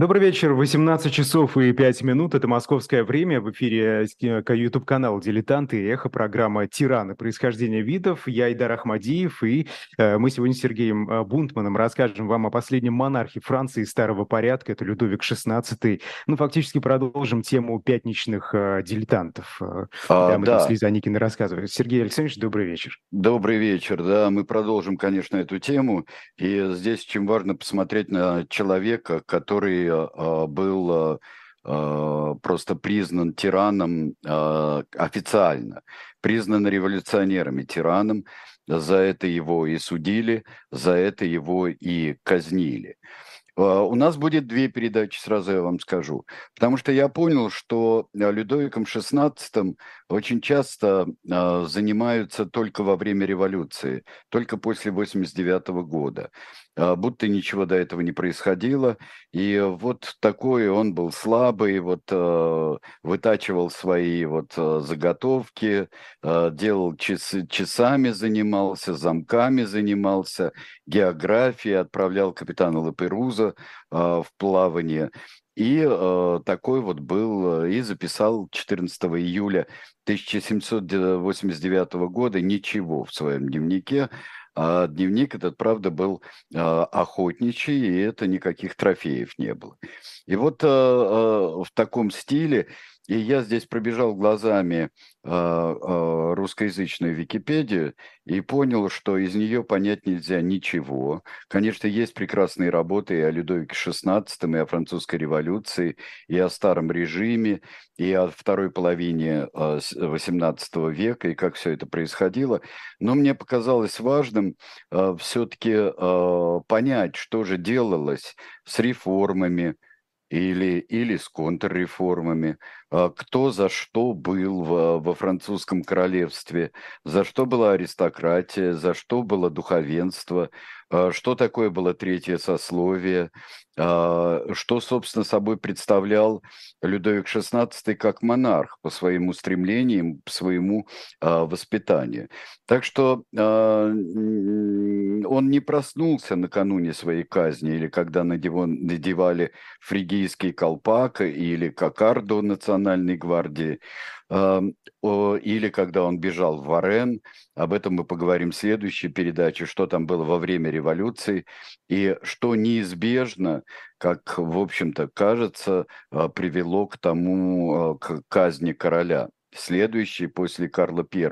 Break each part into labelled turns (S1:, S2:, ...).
S1: Добрый вечер, 18 часов и 5 минут, это московское время, в эфире YouTube-канал «Дилетанты» и эхо программа «Тираны. Происхождение видов». Я Идар Ахмадиев, и э, мы сегодня с Сергеем э, Бунтманом расскажем вам о последнем монархе Франции старого порядка, это Людовик XVI. Ну, фактически продолжим тему пятничных э, дилетантов. А, мы да. с Лизой Аникиной рассказываем. Сергей Александрович, добрый вечер.
S2: Добрый вечер, да, мы продолжим, конечно, эту тему, и здесь очень важно посмотреть на человека, который а, был а, просто признан тираном официально, признан революционерами тираном, за это его и судили, за это его и казнили. У нас будет две передачи, сразу я вам скажу. Потому что я понял, что Людовиком XVI очень часто занимаются только во время революции, только после 89 года. А, будто ничего до этого не происходило. И вот такой он был слабый, вот э, вытачивал свои вот э, заготовки, э, делал часы, часами занимался, замками занимался, географией, отправлял капитана Лаперуза в плавание. И э, такой вот был, и записал 14 июля 1789 года ничего в своем дневнике, а дневник этот, правда, был а, охотничий, и это никаких трофеев не было. И вот а, в таком стиле и я здесь пробежал глазами э, э, русскоязычную Википедию и понял, что из нее понять нельзя ничего. Конечно, есть прекрасные работы и о Людовике XVI, и о французской революции, и о старом режиме, и о второй половине XVIII века, и как все это происходило. Но мне показалось важным все-таки понять, что же делалось с реформами, или, или с контрреформами, а, кто за что был во, во французском королевстве, за что была аристократия, за что было духовенство, а, что такое было третье сословие, а, что, собственно, собой представлял Людовик XVI как монарх по своим устремлениям, по своему воспитанию. Так что он не проснулся накануне своей казни или когда надевали фригийский колпак или кокарду национальной гвардии или когда он бежал в Варен. Об этом мы поговорим в следующей передаче, что там было во время революции и что неизбежно, как, в общем-то, кажется, а, привело к тому, а, к казни короля следующий после Карла I,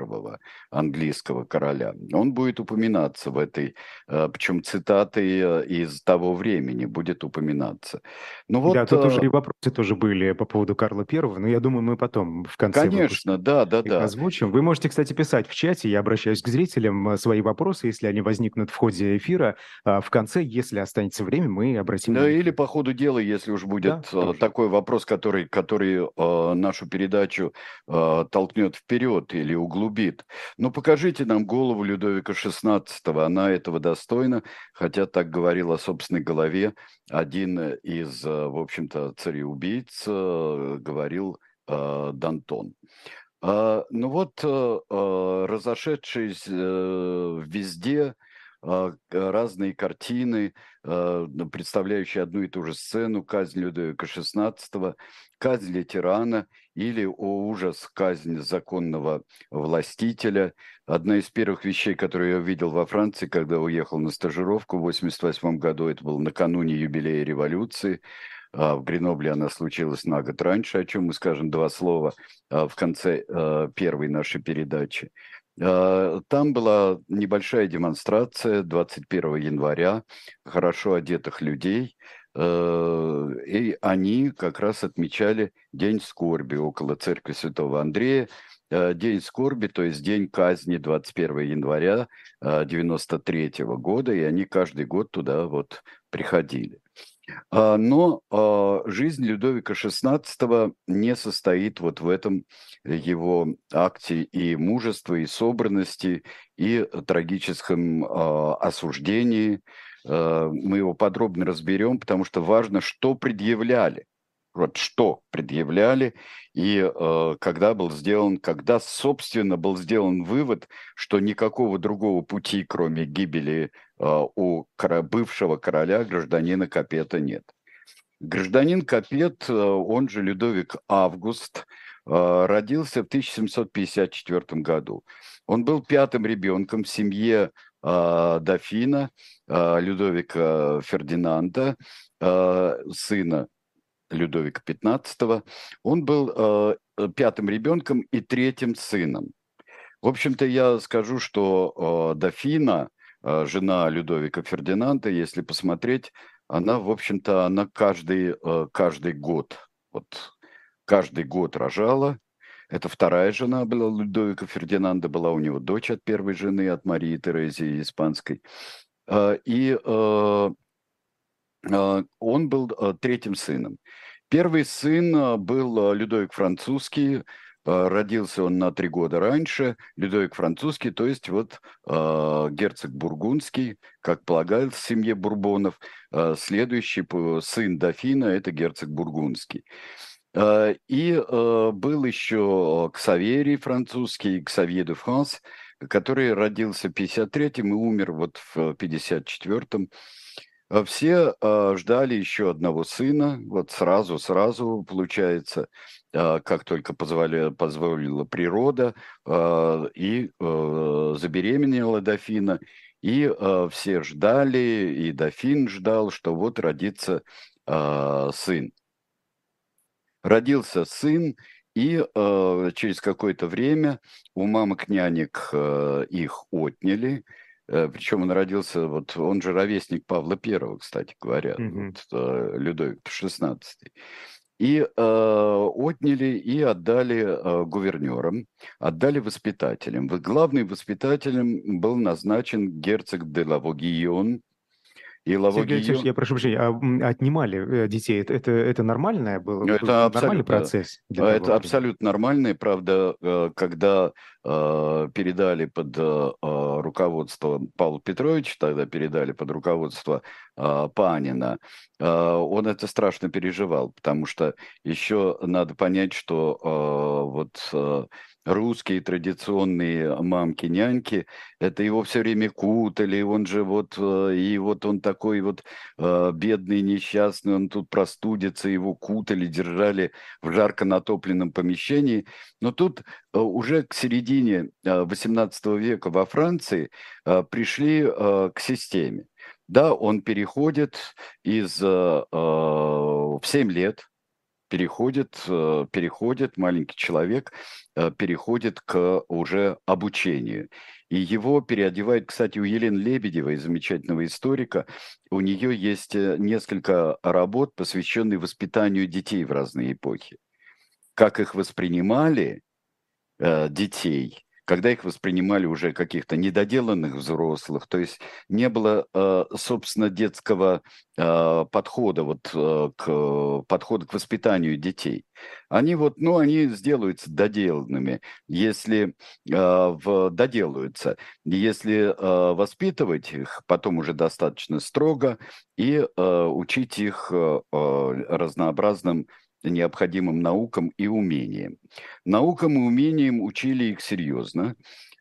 S2: английского короля. Он будет упоминаться в этой, э, причем цитаты э, из того времени будет упоминаться.
S1: Ну вот, да, тут уже э, и вопросы тоже были по поводу Карла I, но я думаю, мы потом в конце
S2: Конечно, да, да, да.
S1: озвучим. Вы можете, кстати, писать в чате, я обращаюсь к зрителям, свои вопросы, если они возникнут в ходе эфира. В конце, если останется время, мы обратим...
S2: Да, или по ходу дела, если уж будет да, такой вопрос, который, который нашу передачу э, Э, толкнет вперед или углубит. Но покажите нам голову Людовика XVI, она этого достойна, хотя так говорил о собственной голове один из, э, в общем-то, цареубийц, э, говорил Дантон. Ну вот, разошедшись везде, разные картины, представляющие одну и ту же сцену, казнь Людовика XVI, казнь тирана или, о ужас, казнь законного властителя. Одна из первых вещей, которые я увидел во Франции, когда уехал на стажировку в 1988 году, это было накануне юбилея революции, а в Гренобле она случилась на год раньше, о чем мы скажем два слова а, в конце а, первой нашей передачи. Там была небольшая демонстрация 21 января хорошо одетых людей, Э, и они как раз отмечали День скорби около церкви Святого Андрея. Э, день скорби, то есть день казни 21 января 93 э, года, и они каждый год туда вот приходили. А, но а, жизнь Людовика XVI не состоит вот в этом его акте и мужества, и собранности, и трагическом а, осуждении, Э, мы его подробно разберем, потому что важно, что предъявляли. Вот что предъявляли и э, когда был сделан, когда, собственно, был сделан вывод, что никакого другого пути, кроме гибели э, у бывшего короля, гражданина Капета, нет. Гражданин Капет, он же Людовик Август, родился в 1754 году. Он был пятым ребенком в семье дофина Людовика Фердинанда, сына Людовика XV. Он был пятым ребенком и третьим сыном. В общем-то, я скажу, что э, Дофина, э, жена Людовика Фердинанда, если посмотреть, она, в общем-то, она каждый, э, каждый год, вот каждый год рожала. Это вторая жена была Людовика Фердинанда, была у него дочь от первой жены, от Марии Терезии Испанской. Э, и э, э, он был э, третьим сыном. Первый сын э, был э, Людовик Французский, Э, родился он на три года раньше, Людовик Французский, то есть вот э, герцог Бургундский, как полагают в семье Бурбонов, э, следующий сын дофина – это герцог Бургундский. Э, и э, был еще Ксаверий французский, Ксавье де Франс, который родился в 53-м и умер вот в 54-м. А все э, ждали еще одного сына, вот сразу-сразу, получается, э, как только позволяла, позволила природа, и э, забеременела дофина, и все ждали, и дофин ждал, что вот родится сын. Родился сын, и через какое-то время у мамок нянек э, их отняли, Причем он родился, вот он же ровесник Павла Первого, кстати говоря, mm-hmm. вот, э, Людовик XVI. И э, отняли и отдали э, гувернерам, отдали воспитателям. Главным воспитателем был назначен герцог де Лавогион,
S1: и Сергей Алексеевич, я прошу прощения, а отнимали э, детей, это, это, это нормальное было?
S2: Это нормальный процесс? Для это того, абсолютно нормальный, правда, э, когда э, передали под э, руководство Павла Петровича, тогда передали под руководство э, Панина, э, он это страшно переживал, потому что еще надо понять, что э, вот... Э, русские традиционные мамки-няньки, это его все время кутали, он же вот, э, и вот он такой вот э, бедный, несчастный, он тут простудится, его кутали, держали в жарко натопленном помещении. Но тут э, уже к середине 18 века во Франции пришли к системе. Да, он переходит из в 7 лет, переходит, э, переходит маленький человек, э, переходит к уже обучению. И его переодевают, кстати, у Елены Лебедевой, замечательного историка, у нее есть э, несколько работ, посвященных воспитанию детей в разные эпохи. Как их воспринимали детей, когда их воспринимали уже каких-то недоделанных взрослых, то есть не было, э, собственно, детского э, подхода вот э, к подхода к воспитанию детей. Они вот, ну, они сделаются доделанными, если в, доделаются, если воспитывать их потом уже достаточно строго и учить их разнообразным необходимым наукам и умениям. Наукам и умениям учили их серьезно,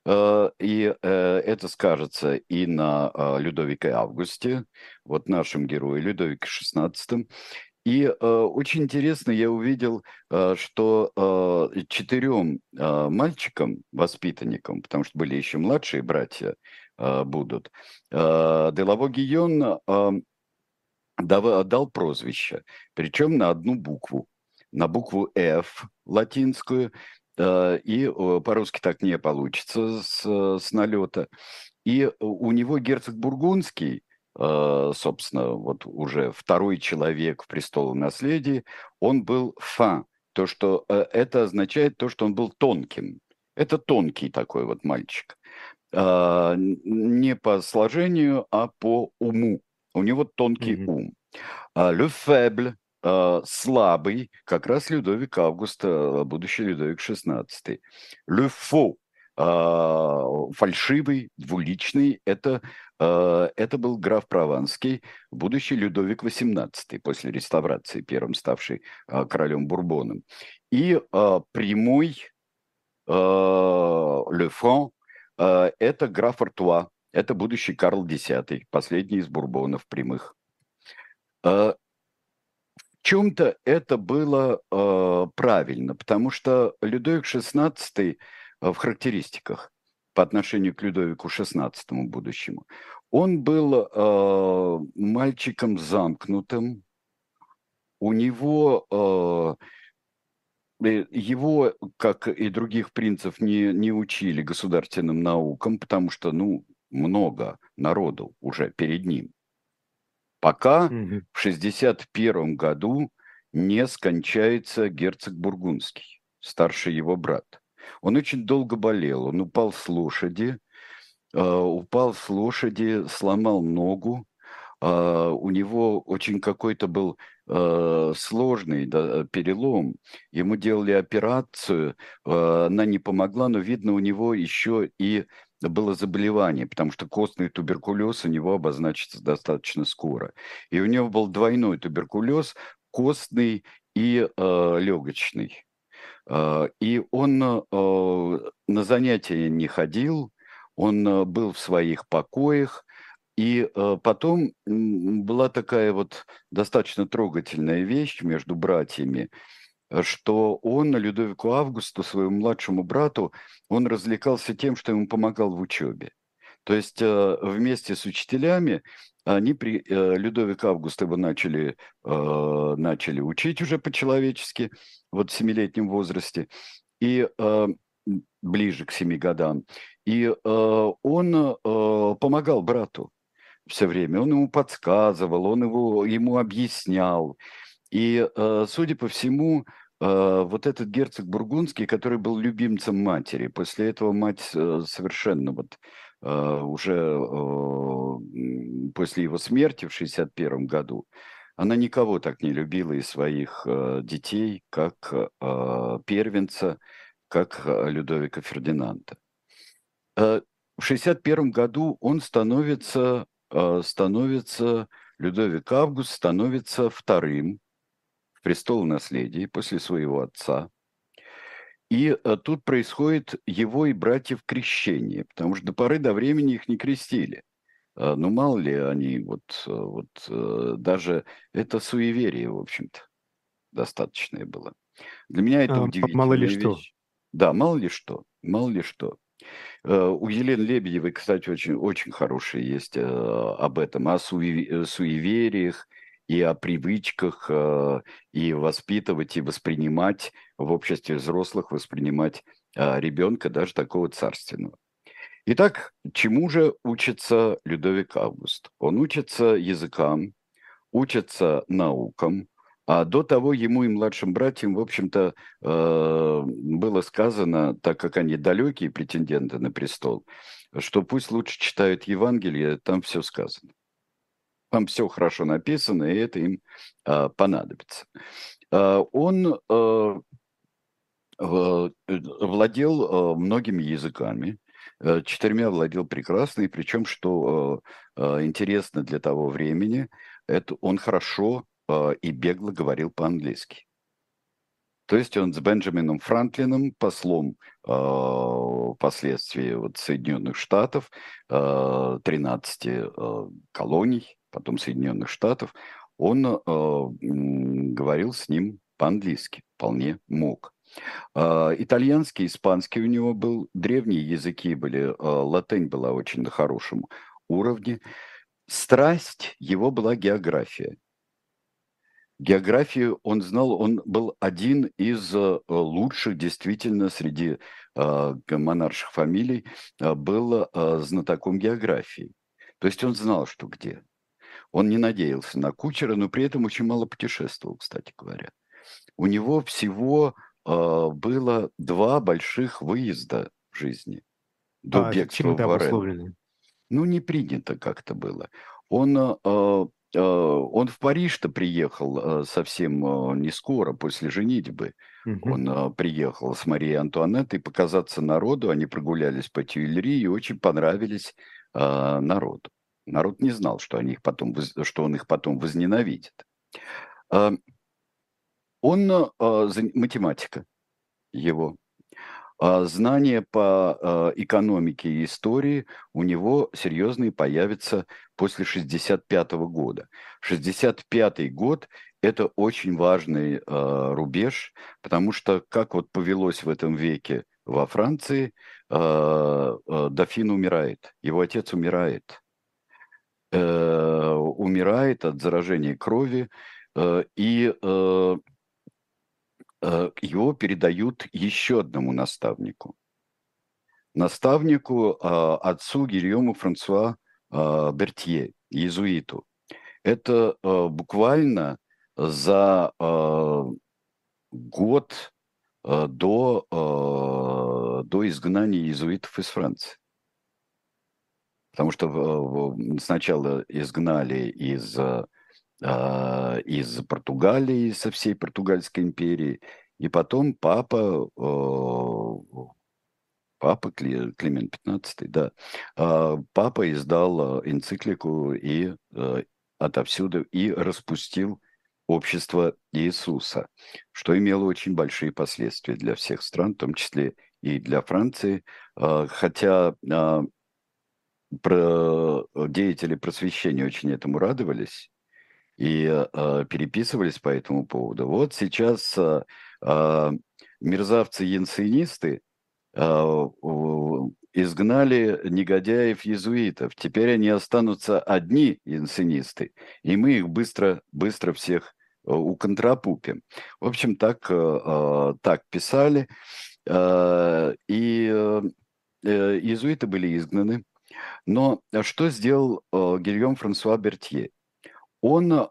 S2: э, и э, это скажется и на э, Людовике Августе, вот нашем герое Людовике XVI. И очень интересно, я увидел, что четырем мальчикам, воспитанникам, потому что были еще младшие братья, будут, Делаво Гион дал прозвище, причем на одну букву, на букву F латинскую, э, и по-русски так не получится с, с налета. И у него герцог Бургундский, э, собственно, вот уже второй человек в престоле наследии, он был фа, то, что э, это означает то, что он был тонким. Это тонкий такой вот мальчик. Не по сложению, а по уму. У него тонкий mm-hmm. ум. А Le Faible, а, слабый, как раз Людовик Август, а, будущий Людовик XVI. Le Faux, фальшивый, двуличный, это, это был граф Прованский, будущий Людовик XVIII, после реставрации, первым ставший королем Бурбоном. И прямой Le Franc, это граф Артуа, это будущий Карл X, последний из бурбонов прямых. А, В чем-то это было э, правильно, потому что Людовик XVI э, в характеристиках по отношению к Людовику XVI будущему, он был мальчиком замкнутым, у него э, его, как и других принцев, не, не учили государственным наукам, потому что, ну, много народу уже перед ним. Пока угу. в 61 году не скончается герцог Бургундский, старший его брат. Он очень долго болел, он упал с лошади, э, упал с лошади, сломал ногу, Uh, у него очень какой-то был uh, сложный да, перелом. Ему делали операцию, uh, она не помогла, но видно у него еще и было заболевание, потому что костный туберкулез у него обозначится достаточно скоро. И у него был двойной туберкулез, костный и э, легочный. Э, и он э, на занятия не ходил, он э, был в своих покоях, и э, потом была такая вот достаточно трогательная вещь между братьями – что он Людовику Августу, своему младшему брату, он развлекался тем, что ему помогал в учебе. То есть э, вместе с учителями они при э, Людовик Август его начали, э, начали учить уже по-человечески, вот в семилетнем возрасте, и ближе к семи годам. И он помогал брату все время, он ему подсказывал, он его, ему объяснял. И, э, судя по всему, э, вот этот герцог Бургундский, который был любимцем матери, после этого мать э, совершенно вот уже после его смерти в 61 году, она никого так не любила из своих детей, как первенца, как Людовика Фердинанда. В 61 году он становится, становится, Людовик Август становится вторым в престол наследии после своего отца. И а, тут происходит его и братьев крещение, потому что до поры до времени их не крестили. А, ну, мало ли они, вот, а, вот даже это суеверие, в общем-то, достаточное было. Для меня это а, удивительная
S1: Мало ли
S2: вещь.
S1: что.
S2: Да, мало ли что, мало ли что. У Елены Лебедевой, кстати, очень, очень хорошие есть об этом, о суевериях, и о привычках, э, и воспитывать, и воспринимать в обществе взрослых, воспринимать э, ребенка, даже такого царственного. Итак, чему же учится Людовик Август? Он учится языкам, учится наукам, а до того ему и младшим братьям, в общем-то, э, было сказано, так как они далекие претенденты на престол, что пусть лучше читают Евангелие, там все сказано. Там все хорошо написано, и это им э, понадобится. Э, он э, владел многими языками, э, четырьмя владел прекрасно, и причем, что интересно для того времени, это он хорошо и бегло говорил по-английски. То есть он с Бенджамином Франклином, послом э, впоследствии вот, Соединенных Штатов, э, 13 э, колоний, потом Соединенных Штатов, он э, говорил с ним по-английски, вполне мог. Э, итальянский, испанский у него был, древние языки были, э, латынь была очень на хорошем уровне. Страсть его была география. Географию он знал, он был один из э, лучших действительно среди э, монарших фамилий, э, был знатоком географии. То есть он знал, что где. Он не надеялся на кучера, но при этом очень мало путешествовал, кстати говоря. У него всего э, было два больших выезда в жизни до а бегства в Варен. Ну, не принято как-то было. Он, э, э, он в Париж-то приехал э, совсем э, не скоро, после женитьбы. Угу. Он э, приехал с Марией Антуанеттой показаться народу. Они прогулялись по Тюильри и очень понравились э, народу. Народ не знал, что, они их потом, что он их потом возненавидит. Он а, математика его. А знания по а, экономике и истории у него серьезные появятся после 65 года. 65 год – это очень важный рубеж, потому что, как вот повелось в этом веке во Франции, дофин умирает, его отец умирает. Э, умирает от заражения крови, э, и э, его передают еще одному наставнику. Наставнику, отцу Гильому Франсуа Бертье, иезуиту. Это буквально за год до, до изгнания иезуитов из Франции потому что сначала изгнали из, а, из Португалии, со всей Португальской империи, и потом папа, папа Климент XV, да, а, папа издал энциклику и отовсюду и распустил общество Иисуса, что имело очень большие последствия для всех стран, в том числе и для Франции, а, хотя про э, деятели просвещения очень этому радовались и э, переписывались по этому поводу. Вот сейчас э, э, мерзавцы-янсинисты э, изгнали негодяев-езуитов. Теперь они останутся одни янсинисты, и мы их быстро, быстро всех э, уконтрапупим. В общем, так, э, так писали. И иезуиты были изгнаны. Но э, что сделал э, Гильем Франсуа Бертье? Он э,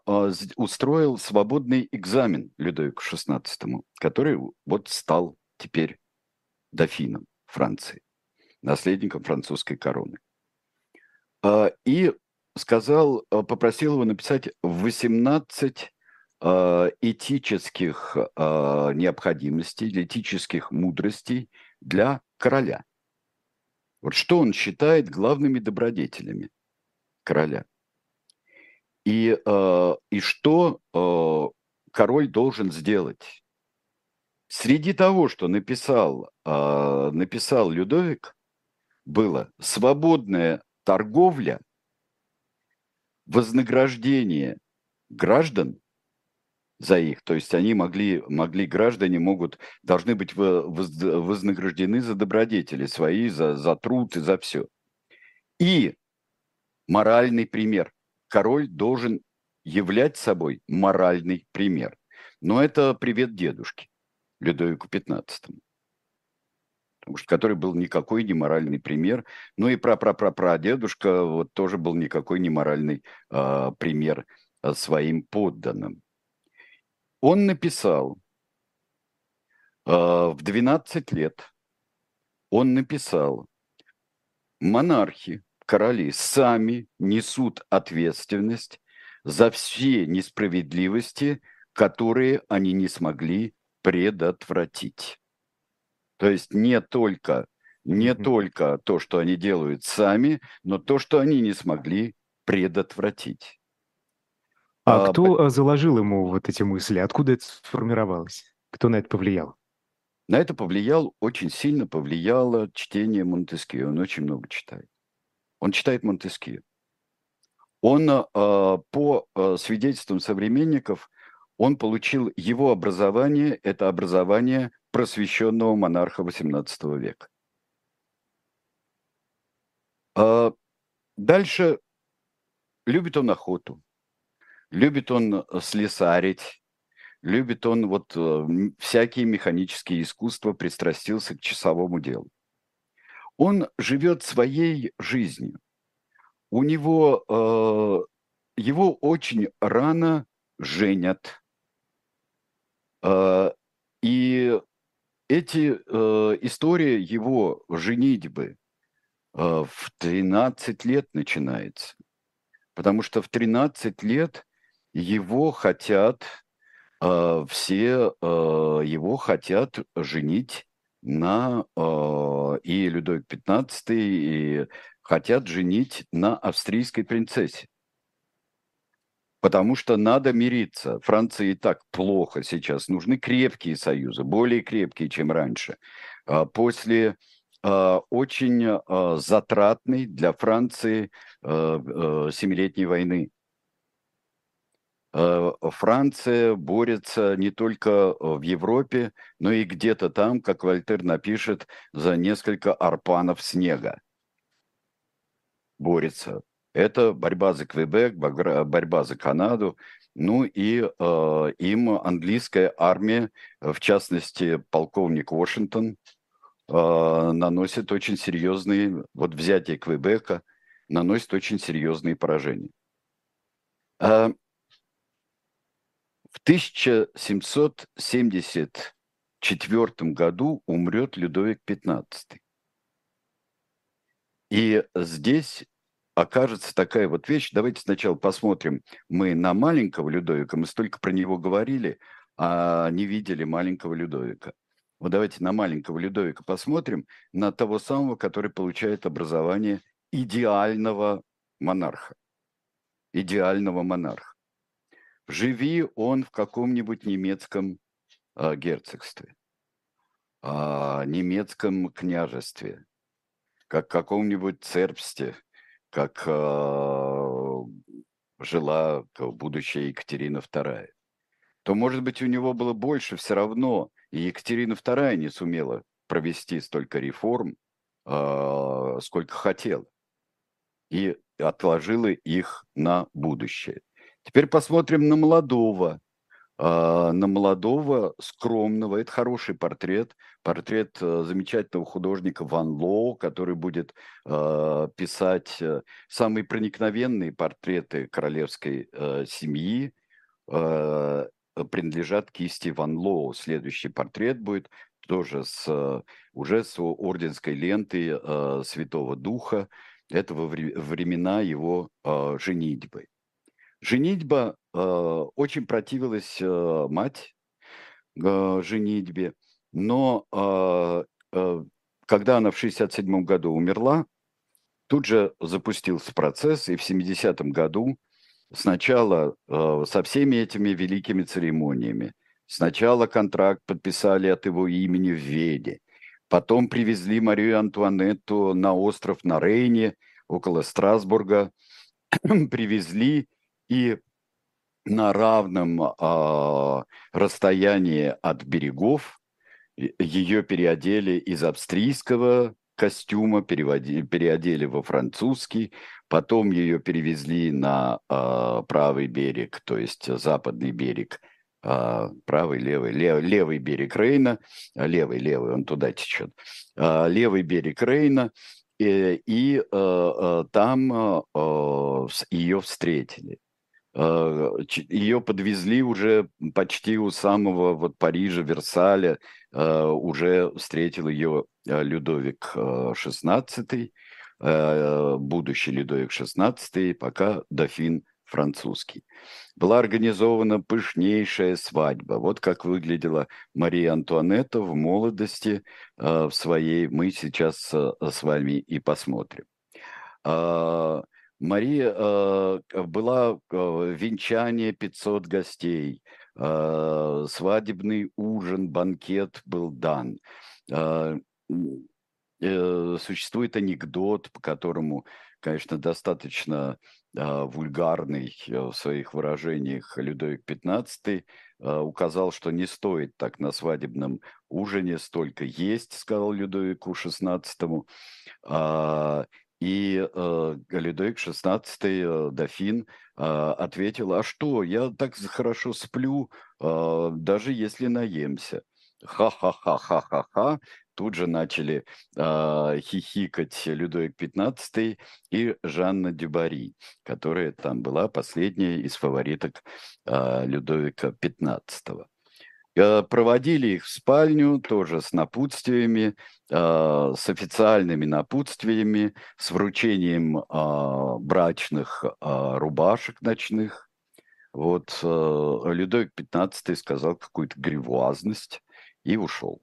S2: устроил свободный экзамен Людовику XVI, который вот стал теперь дофином Франции, наследником французской короны. Э, и сказал, э, попросил его написать 18 э, этических э, необходимостей, этических мудростей для короля. Вот что он считает главными добродетелями короля? И, э, и что э, король должен сделать? Среди того, что написал, э, написал Людовик, было свободная торговля, вознаграждение граждан за их. То есть они могли, могли граждане могут, должны быть вознаграждены за добродетели свои, за, за труд и за все. И моральный пример. Король должен являть собой моральный пример. Но это привет дедушке, Людовику XV. Потому что который был никакой не моральный пример. Ну и про про про про дедушка вот тоже был никакой не моральный э, пример а, своим подданным. Он написал э, в 12 лет, он написал, монархи, короли сами несут ответственность за все несправедливости, которые они не смогли предотвратить. То есть не только, не mm-hmm. только то, что они делают сами, но то, что они не смогли предотвратить.
S1: А, а кто а, заложил ему вот эти мысли? Откуда это сформировалось? Кто на это повлиял?
S2: На это повлиял, очень сильно повлияло чтение Монтескио. Он очень много читает. Он читает Монтескио. Он э, по э, свидетельствам современников, он получил его образование, это образование просвещенного монарха XVIII века. Э, дальше любит он охоту, Любит он э, слесарить, любит он вот э, всякие механические искусства, пристрастился к часовому делу. Он живет своей жизнью. У него, э, его очень рано женят. Э, и эти э, история его женитьбы э, в 13 лет начинается. Потому что в 13 лет его хотят э, все, э, его хотят женить на э, и Людовик XV, и хотят женить на австрийской принцессе. Потому что надо мириться. Франции и так плохо сейчас. Нужны крепкие союзы, более крепкие, чем раньше. после очень затратной для Франции Семилетней войны. Франция борется не только в Европе, но и где-то там, как Вольтер напишет, за несколько арпанов снега. Борется. Это борьба за Квебек, борьба за Канаду, ну и э, им английская армия, в частности полковник Вашингтон, э, наносит очень серьезные, вот взятие Квебека наносит очень серьезные поражения. Э, в 1774 году умрет Людовик XV. И здесь окажется такая вот вещь. Давайте сначала посмотрим. Мы на маленького Людовика, мы столько про него говорили, а не видели маленького Людовика. Вот давайте на маленького Людовика посмотрим, на того самого, который получает образование идеального монарха. Идеального монарха. Живи он в каком-нибудь немецком э, герцогстве, э, немецком княжестве, как каком-нибудь цербсте, как э, жила будущая Екатерина II, то, может быть, у него было больше все равно, и Екатерина II не сумела провести столько реформ, э, сколько хотела, и отложила их на будущее. Теперь посмотрим на молодого, а, на молодого, скромного. Это хороший портрет. Портрет э, замечательного художника Ван Ло, который будет а, писать э, самые проникновенные портреты королевской э, семьи принадлежат кисти Ван Ло. Следующий портрет будет тоже с, уже с орденской лентой Святого Духа. Это во времена его женитьбы. Женитьба э, очень противилась э, мать э, женитьбе, но э, э, когда она в 67 году умерла, тут же запустился процесс, и в 70-м году сначала э, со всеми этими великими церемониями, сначала контракт подписали от его имени в Веде, потом привезли Марию Антуанетту на остров на Рейне, около Страсбурга, привезли и на равном э, расстоянии от берегов ее переодели из австрийского костюма, переводи, переодели во французский, потом ее перевезли на э, правый берег, то есть западный берег, э, правый, левый, лев, левый берег Рейна, левый, левый, он туда течет, э, левый берег Рейна, и, и э, там э, ее встретили. Э, ее подвезли уже почти у самого вот Парижа, Версаля, э, уже встретил ее э, Людовик XVI, будущий Людовик XVI, пока дофин французский. Была организована пышнейшая свадьба. Вот как выглядела Мария Антуанетта в молодости в своей. Мы сейчас с вами и посмотрим. Мария э, была э, венчание 500 гостей, э, свадебный ужин, банкет был дан. Э, существует анекдот, по которому, конечно, достаточно вульгарный в своих выражениях Людовик XV указал, что не стоит так на свадебном ужине столько есть, сказал Людовику XVI. И э, Людовик XVI, э, дофин, э, ответил, а что, я так хорошо сплю, э, даже если наемся. Ха-ха-ха-ха-ха-ха. Тут же начали э, хихикать Людовик XV и Жанна Дюбари, которая там была последняя из фавориток э, Людовика XV. Э, проводили их в спальню, тоже с напутствиями, э, с официальными напутствиями, с вручением э, брачных рубашек ночных. Вот Людовик XV сказал какую-то гривуазность и ушел.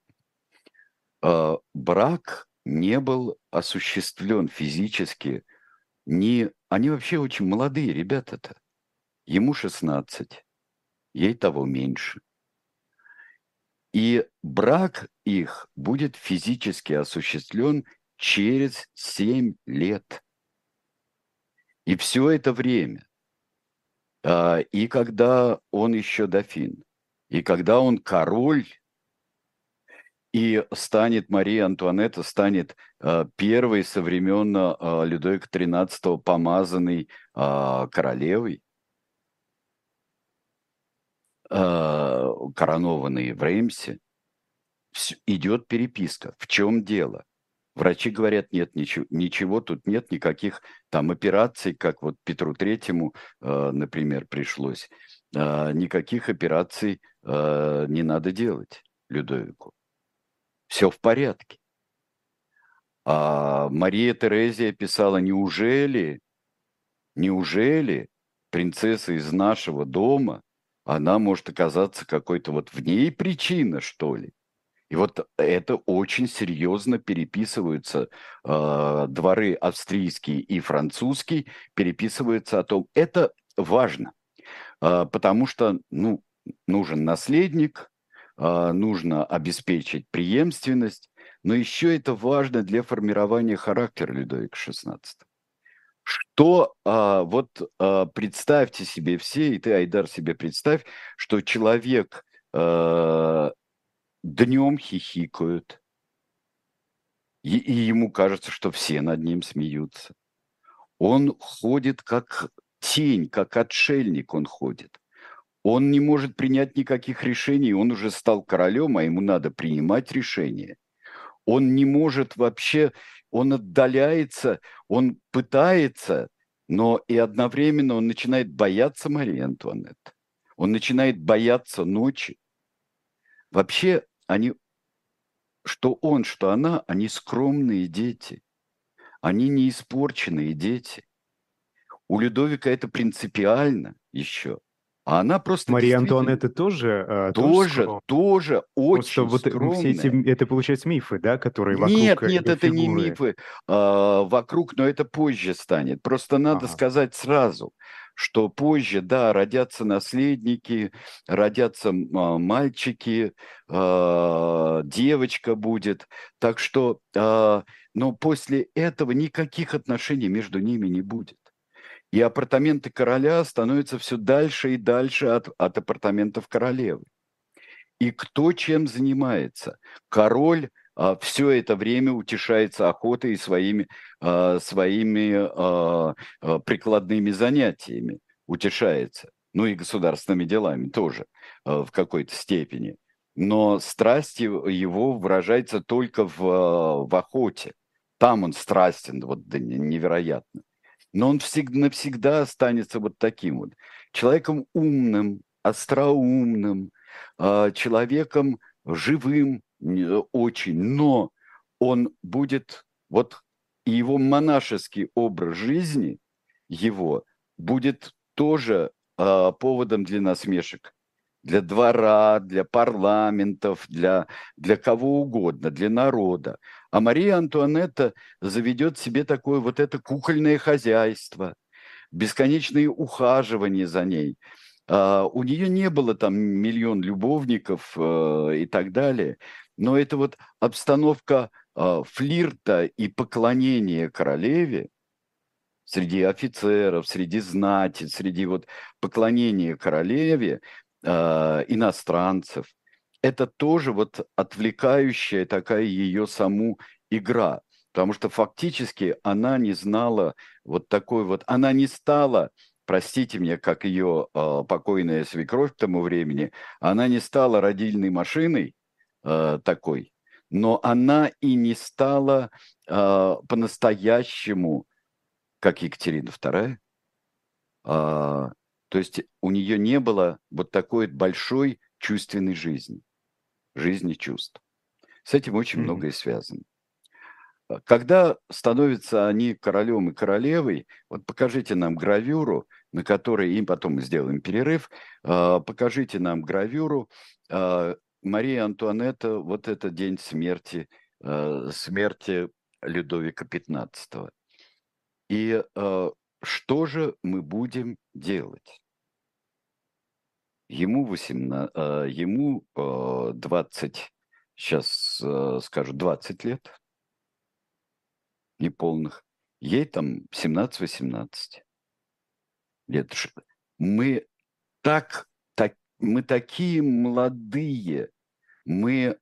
S2: Брак не был осуществлен физически. Не... Они вообще очень молодые ребята-то. Ему 16, ей того меньше – И брак их будет физически осуществлен через 7 лет. И все это время, а, и когда он еще дофин, и когда он король, и станет Мария Антуанетта, станет а, первой со времен а, Людовика XIII помазанной королевой, коронованной в Реймсе, идет переписка. В чем дело? Врачи говорят, нет, ничего, ничего тут нет, никаких там операций, как вот Петру Третьему, э, например, пришлось. Э, никаких операций э, не надо делать Людовику. Все в порядке. А Мария Терезия писала, неужели, неужели принцесса из нашего дома, она может оказаться какой-то вот в ней причина, что ли? И вот это очень серьезно переписываются э, дворы австрийские и французские, переписываются о том, это важно, э, потому что ну, нужен наследник, э, нужно обеспечить преемственность, но еще это важно для формирования характера Людовика XVI. Что а, вот а, представьте себе все, и ты, Айдар, себе представь, что человек а, днем хихикают, и, и ему кажется, что все над ним смеются. Он ходит как тень, как отшельник он ходит. Он не может принять никаких решений, он уже стал королем, а ему надо принимать решения. Он не может вообще, он отдаляется, он пытается, но и одновременно он начинает бояться Марии Антуанетты. Он начинает бояться ночи. Вообще они, что он, что она, они скромные дети. Они не испорченные дети. У Людовика это принципиально еще. А она просто
S1: Мария Антуанетта тоже
S2: э, тоже, тоже, тоже очень
S1: вот скромная. все эти, это получается мифы, да, которые вокруг
S2: Нет, нет, это фигуры. не мифы а, вокруг, но это позже станет. Просто надо ага. сказать сразу, что позже, да, родятся наследники, родятся а, мальчики, а, девочка будет. Так что, а, но после этого никаких отношений между ними не будет. И апартаменты короля становятся все дальше и дальше от, от апартаментов королевы. И кто чем занимается? Король а, все это время утешается охотой и своими, а, своими а, прикладными занятиями утешается. Ну и государственными делами тоже в какой-то степени. Но страсть его выражается только в, в охоте. Там он страстен, вот невероятно. Но он всегда, навсегда останется вот таким вот. Человеком умным, остроумным, человеком живым, очень, но он будет, вот его монашеский образ жизни, его будет тоже э, поводом для насмешек. Для двора, для парламентов, для, для кого угодно, для народа. А Мария Антуанетта заведет себе такое вот это кукольное хозяйство, бесконечные ухаживания за ней. Uh, у нее не было там миллион любовников uh, и так далее. Но это вот обстановка э, флирта и поклонения королеве среди офицеров, среди знати, среди вот поклонения королеве э, иностранцев, это тоже вот отвлекающая такая ее саму игра, потому что фактически она не знала вот такой вот, она не стала простите меня, как ее э, покойная свекровь к тому времени, она не стала родильной машиной, э, такой. Но она и не стала э, по-настоящему, как Екатерина II. Э, то есть у нее не было вот такой большой чувственной жизни, жизни чувств. С этим очень mm-hmm. многое связано. Когда становятся они королем и королевой, вот покажите нам гравюру, на которой им потом мы сделаем перерыв, э, покажите нам гравюру, э, Мария Антуанетта, вот это день смерти, смерти Людовика XV. И что же мы будем делать? Ему, 18, э, ему 20, сейчас э, скажу, 20 лет неполных. Ей там 17-18 лет. Мы так, так, мы такие молодые, мы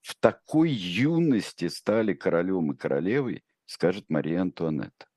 S2: в такой юности стали королем и королевой, скажет Мария Антуанетта.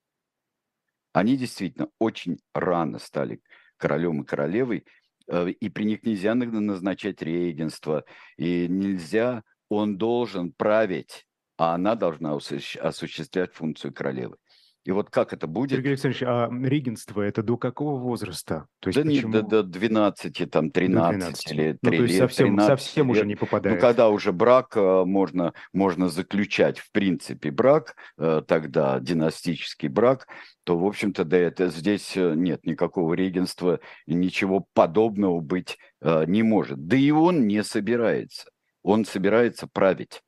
S2: Они действительно очень рано стали королем и королевой, э, и при них нельзя назначать регенство, и нельзя, он должен править, а она должна осуществлять функцию королевы. И вот как это будет?
S1: Сергей Александрович, а регенство это до какого возраста?
S2: То есть да почему... нет, до, до 12, там, 13 до 12. или 3 ну, то есть
S1: совсем, 13 совсем лет. уже не попадает.
S2: Ну, когда уже брак э, можно, можно заключать, в принципе, брак, э, тогда династический брак, то, в общем-то, да, это здесь э, нет никакого регенства, ничего подобного быть не может. Да и он не собирается. Он собирается править.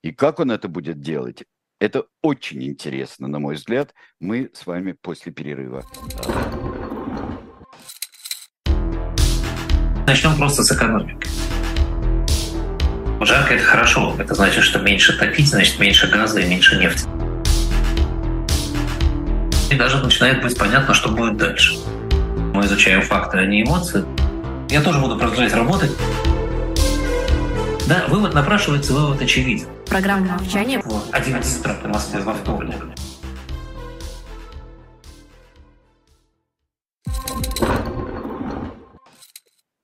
S2: И как он это будет делать, это очень интересно, на мой взгляд. Мы с вами после перерыва.
S3: Начнем просто с экономики. Жарко – это хорошо. Это значит, что меньше топить, значит, меньше газа и меньше нефти. И даже начинает быть понятно, что будет дальше. Мы изучаем факты, а не эмоции. Я тоже буду продолжать работать. Да, вывод напрашивается, вывод очевиден.
S4: Программа молчания.
S3: Вот, 11 утра по Москве во вторник.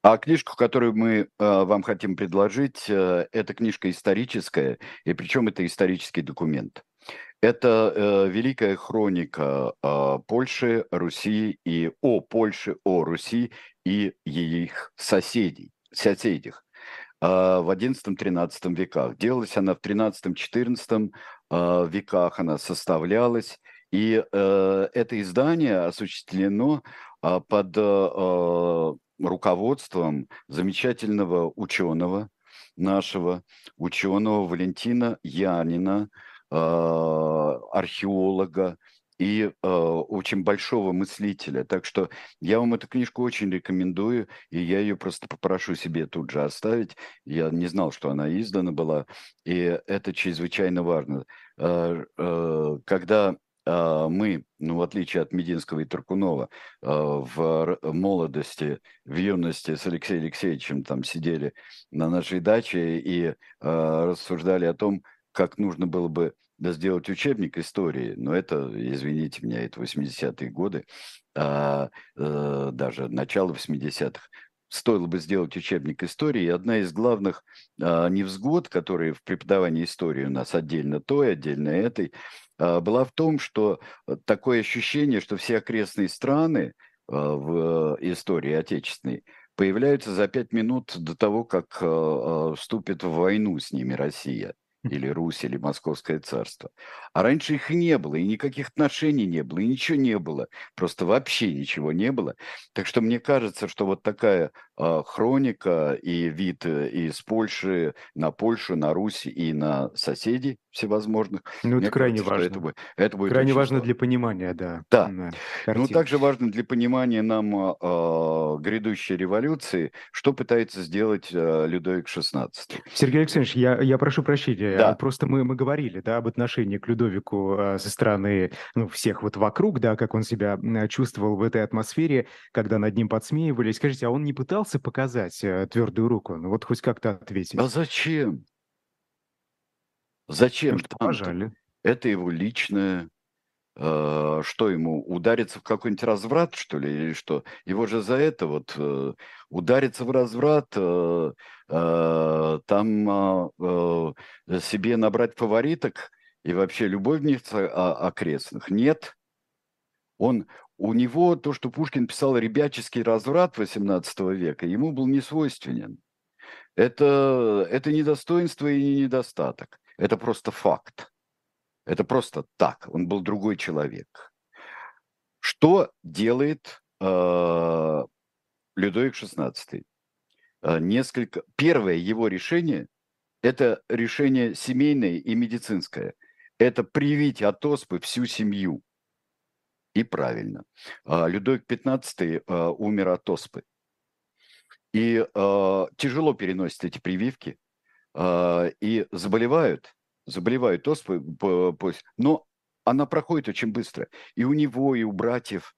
S2: А книжку, которую мы э, вам хотим предложить, э, это книжка историческая, и причем это исторический документ. Это э, великая хроника э, Польши, Руси и о Польше, о Руси и их соседей, соседях. А, в XI-XIII веках. Делалась она в XIII-XIV а, веках, она составлялась. И э, это издание осуществлено а, под руководством замечательного ученого нашего, ученого Валентина Янина, археолога, и э, очень большого мыслителя. Так что я вам эту книжку очень рекомендую, и я ее просто попрошу себе тут же оставить. Я не знал, что она издана была, и это чрезвычайно важно. Э, э, когда э, мы, ну, в отличие от Мединского и Туркунова, э, в молодости, в юности с Алексеем Алексеевичем там сидели на нашей даче и э, рассуждали о том, как нужно было бы да, сделать учебник истории, но это, извините меня, это 80-е годы, а, а, даже начало 80-х, стоило бы сделать учебник истории. И одна из главных а, невзгод, которые в преподавании истории у нас отдельно той, отдельно этой, а, была в том, что такое ощущение, что все окрестные страны а, в истории отечественной появляются за пять минут до того, как а, вступит в войну с ними Россия или Русь, или Московское царство. А раньше их не было, и никаких отношений не было, и ничего не было. Просто вообще ничего не было. Так что мне кажется, что вот такая э, хроника и вид э, из Польши на Польшу, на Русь и на соседей всевозможных.
S1: Ну, это крайне кажется, важно. Это, будет, это будет крайне важно для понимания, да.
S2: Да. Ну, также важно для понимания нам э, грядущей революции, что пытается сделать э, Людовик XVI.
S1: Сергей Александрович, я, я прошу прощения. Да. Просто мы, мы говорили да, об отношении к Людовику э, со стороны ну, всех вот вокруг, да, как он себя чувствовал в этой атмосфере, когда над ним подсмеивались. Скажите, а он не пытался показать э, твердую руку? Ну, вот хоть как-то ответить.
S2: А зачем? Зачем?
S1: что пожали.
S2: Это его личное. Э, что ему, удариться в какой-нибудь разврат, что ли, или что? Его же за это вот э, удариться в разврат, э, э, там э, себе набрать фавориток и вообще любовниц окрестных. Нет. Он, у него то, что Пушкин писал ребяческий разврат XVIII века, ему был не свойственен. Это, это не достоинство и не недостаток. Это просто факт. Это просто так. Он был другой человек. Что делает э, Людовик XVI? Э, несколько... Первое его решение – это решение семейное и медицинское. Это привить от оспы всю семью. И правильно. Э, Людовик XV э, умер от оспы. и э, тяжело переносят эти прививки, э, и заболевают, заболевают оспой, но она проходит очень быстро. И у него, и у братьев,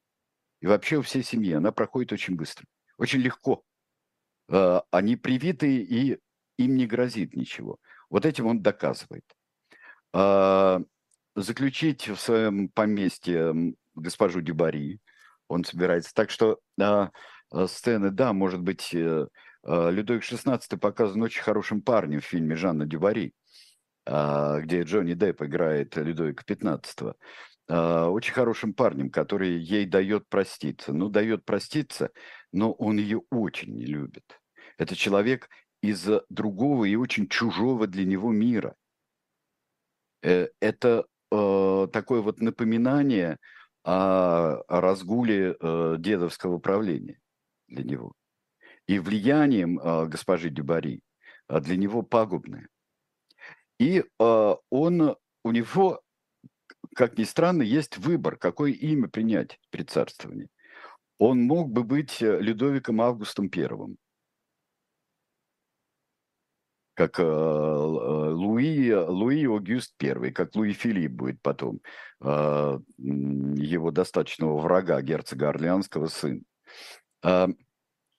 S2: и вообще у всей семьи она проходит очень быстро, очень легко. Э, они привиты, и им не грозит ничего. Вот этим он доказывает. Э, заключить в своем поместье госпожу Дюбари он собирается. Так что э, сцены, да, может быть, Людовик XVI показан очень хорошим парнем в фильме Жанна Дюбари, где Джонни Депп играет Людовика XV. А, очень хорошим парнем, который ей дает проститься. Ну, дает проститься, но он ее очень не любит. Это человек из другого и очень чужого для него мира. Э, это э, такое вот напоминание о, разгуле э, дедовского правления для него. И влиянием госпожи Дюбари э, для него пагубное. И э, он, у него как ни странно, есть выбор, какое имя принять при царствовании. Он мог бы быть э, Людовиком Августом Первым, как э, э, Луи, Луи Огюст Первый, как Луи Филипп будет потом, его достаточного врага, герцога Орлеанского сын. А,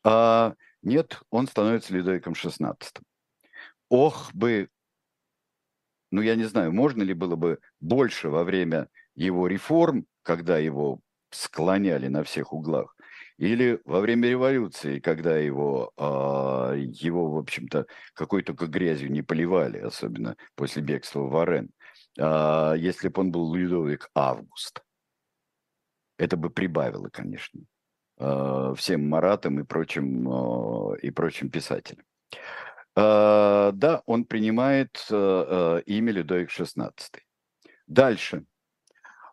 S2: а нет, он становится Людовиком XVI. Ох бы ну, я не знаю, можно ли было бы больше во время его реформ, когда его склоняли на всех углах, или во время революции, когда его, э, его в общем-то, какой только грязью не поливали, особенно после бегства в Варен, э, если бы он был Людовик Август. Это бы прибавило, конечно, э, всем Маратам и прочим, и прочим писателям. Э, да, он принимает э, э, имя Людовик XVI. Дальше.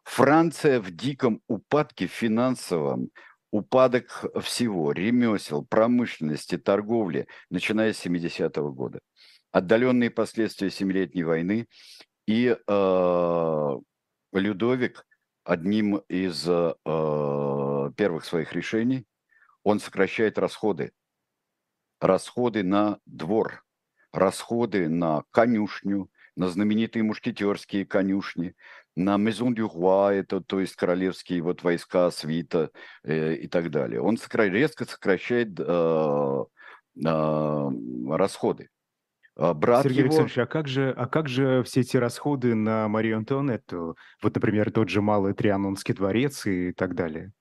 S2: Франция в диком упадке финансовом, упадок всего, ремесел, промышленности, торговли, начиная с 70-го года. Отдаленные последствия Семилетней войны. И э, Людовик одним из э, первых своих решений, он сокращает расходы расходы на двор, расходы на конюшню, на знаменитые мушкетерские конюшни, на Maison du Roi, это, то есть королевские вот войска, свита э, и так далее. Он сокра- резко сокращает э, э, расходы.
S1: А брат Сергей его... Александрович, а как, же, а как же все эти расходы на Марию Антуанетту? Вот, например, тот же Малый Трианонский дворец и так далее.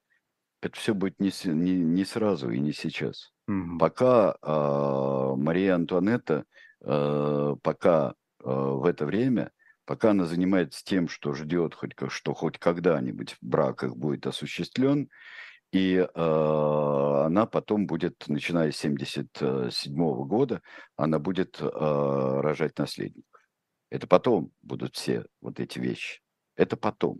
S2: Это все будет не, не, не сразу и не сейчас. Угу. Пока э, Мария Антуанетта, э, пока э, в это время, пока она занимается тем, что ждет, хоть, что хоть когда-нибудь брак их будет осуществлен, и э, она потом будет, начиная с 1977 года, она будет э, рожать наследников. Это потом будут все вот эти вещи. Это потом.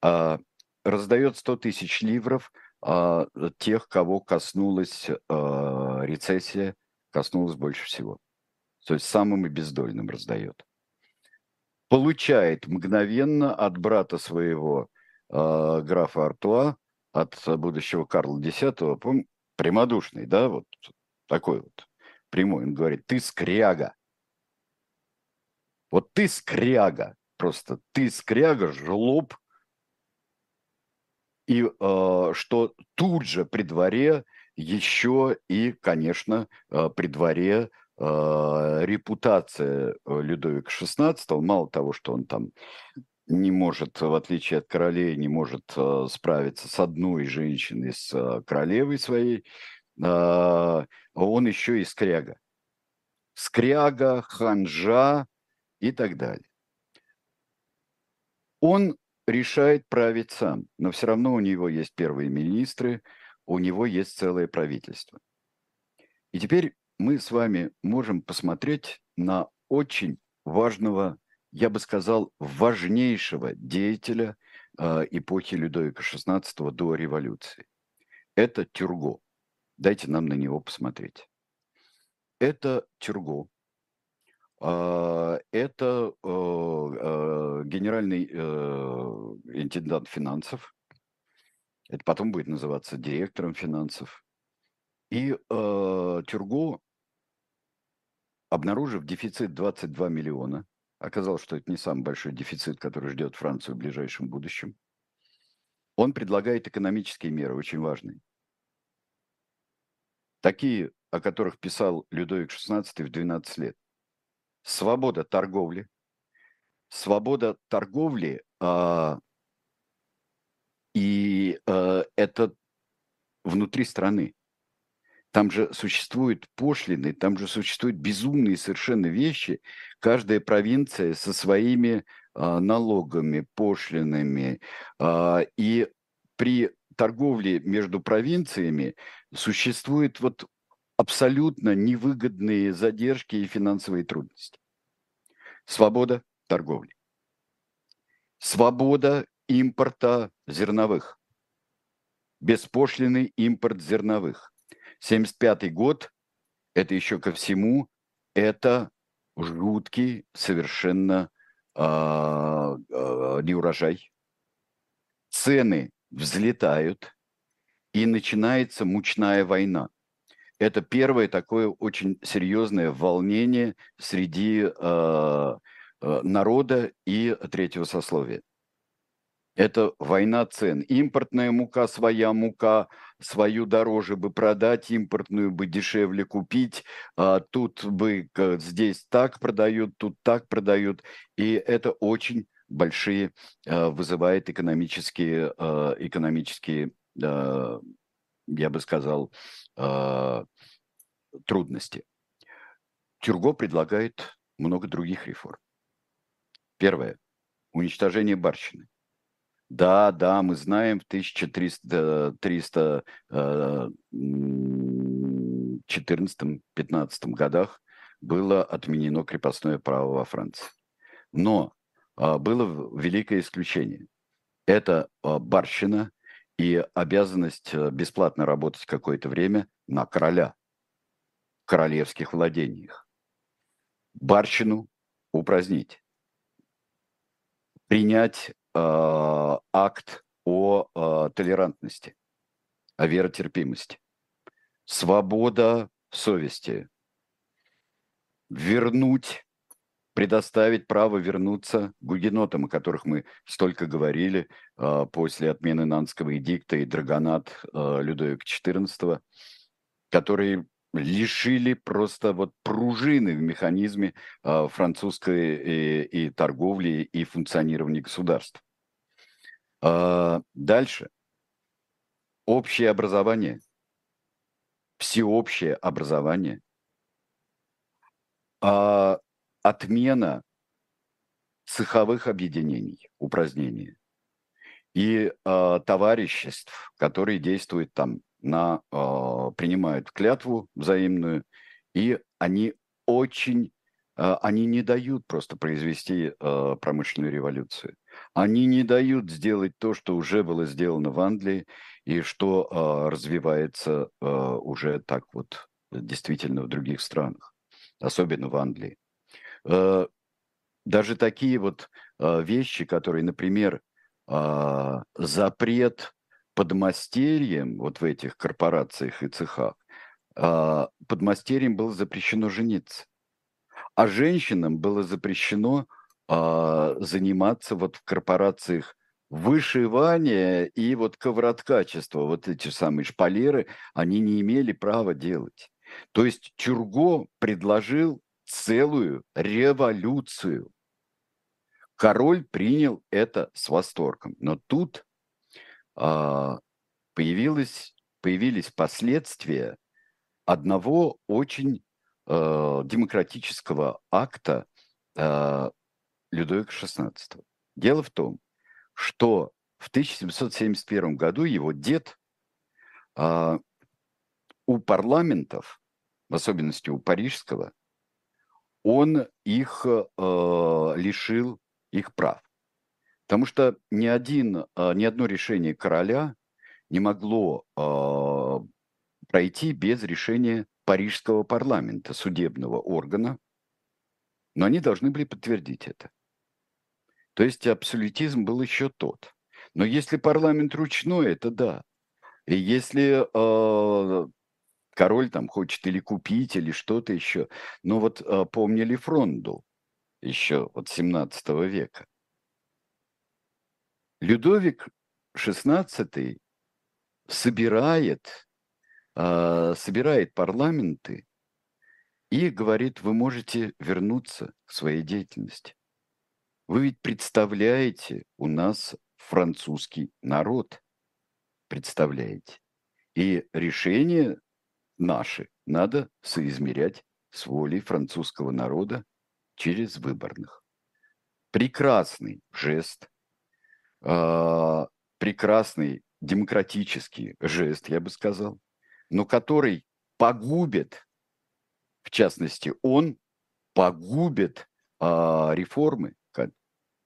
S2: А, раздает 100 тысяч ливров – тех, кого коснулась а, рецессия, коснулась больше всего. То есть самым бездольным раздает. Получает мгновенно от брата своего а, графа Артуа, от будущего Карла X, помню, прямодушный, да, вот такой вот прямой. Он говорит, ты скряга. Вот ты скряга, просто ты скряга, жлоб, и э, что тут же при дворе еще и, конечно, э, при дворе э, репутация э, Людовика XVI, мало того, что он там не может, в отличие от королей, не может э, справиться с одной женщиной, с э, королевой своей, э, он еще и скряга. Скряга, ханжа и так далее. Он решает править сам, но все равно у него есть первые министры, у него есть целое правительство. И теперь мы с вами можем посмотреть на очень важного, я бы сказал, важнейшего деятеля э, эпохи Людовика XVI до революции. Это Тюрго. Дайте нам на него посмотреть. Это Тюрго, а, это э, э, генеральный э, интендант финансов. Это потом будет называться директором финансов. И э, Тюрго, обнаружив дефицит 22 миллиона, оказалось, что это не самый большой дефицит, который ждет Францию в ближайшем будущем, он предлагает экономические меры, очень важные. Такие, о которых писал Людовик XVI в 12 лет. Свобода торговли. Свобода торговли а, и а, это внутри страны. Там же существуют пошлины, там же существуют безумные совершенно вещи. Каждая провинция со своими а, налогами, пошлинами. А, и при торговле между провинциями существуют вот абсолютно невыгодные задержки и финансовые трудности. Свобода торговли. Свобода импорта зерновых. Беспошлиный импорт зерновых. 75 год, это еще ко всему, это жуткий совершенно э, э, неурожай. Цены взлетают, и начинается мучная война. Это первое такое очень серьезное волнение среди э, народа и третьего сословия. Это война цен. Импортная мука, своя мука, свою дороже бы продать, импортную бы дешевле купить. А тут бы здесь так продают, тут так продают. И это очень большие а, вызывает экономические, экономические я бы сказал, трудности. Тюрго предлагает много других реформ. Первое. Уничтожение барщины. Да, да, мы знаем, в 1314-15 э, годах было отменено крепостное право во Франции. Но а, было великое исключение. Это а, барщина и обязанность э, бесплатно работать какое-то время на короля в королевских владениях. Барщину упразднить. Принять Э, акт о э, толерантности, о веротерпимости. Свобода совести. Вернуть, предоставить право вернуться гугенотам, о которых мы столько говорили э, после отмены Нанского эдикта и Драгонат Людовика XIV, которые лишили просто вот пружины в механизме французской и, и торговли и функционирования государства. А, дальше. Общее образование. Всеобщее образование. А, отмена цеховых объединений, упразднения и а, товариществ, которые действуют там на, принимают клятву взаимную, и они очень, они не дают просто произвести промышленную революцию. Они не дают сделать то, что уже было сделано в Англии и что э, развивается э, уже так вот действительно в других странах, особенно в Англии. Э, даже такие вот э, вещи, которые, например, э, запрет подмастерьем вот в этих корпорациях и цехах, э, подмастерьем было запрещено жениться, а женщинам было запрещено а, заниматься вот в корпорациях вышивания и вот ковроткачества, вот эти самые шпалеры, они не имели права делать. То есть Чурго предложил целую революцию. Король принял это с восторгом. Но тут а, появилось, появились последствия одного очень а, демократического акта а, Людовика XVI. Дело в том, что в 1771 году его дед а, у парламентов, в особенности у парижского, он их а, лишил их прав. Потому что ни, один, а, ни одно решение короля не могло а, пройти без решения парижского парламента, судебного органа, но они должны были подтвердить это. То есть абсолютизм был еще тот. Но если парламент ручной, это да. И если э, король там хочет или купить, или что-то еще. Но вот э, помнили Фронду еще от 17 века. Людовик XVI собирает, э, собирает парламенты и говорит, вы можете вернуться к своей деятельности. Вы ведь представляете у нас французский народ. Представляете. И решения наши надо соизмерять с волей французского народа через выборных. Прекрасный жест, э, прекрасный демократический жест, я бы сказал, но который погубит, в частности, он погубит э, реформы,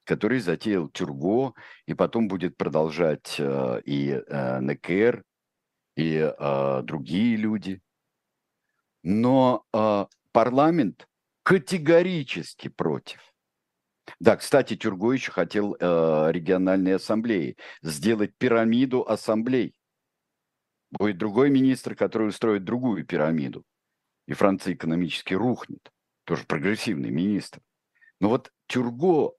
S2: который затеял Тюрго, и потом будет продолжать э, и э, Некер, и э, другие люди. Но э, парламент категорически против. Да, кстати, Тюрго еще хотел э, региональной ассамблеи сделать пирамиду ассамблей. Будет другой министр, который устроит другую пирамиду. И Франция экономически рухнет. Тоже прогрессивный министр. Но вот Тюрго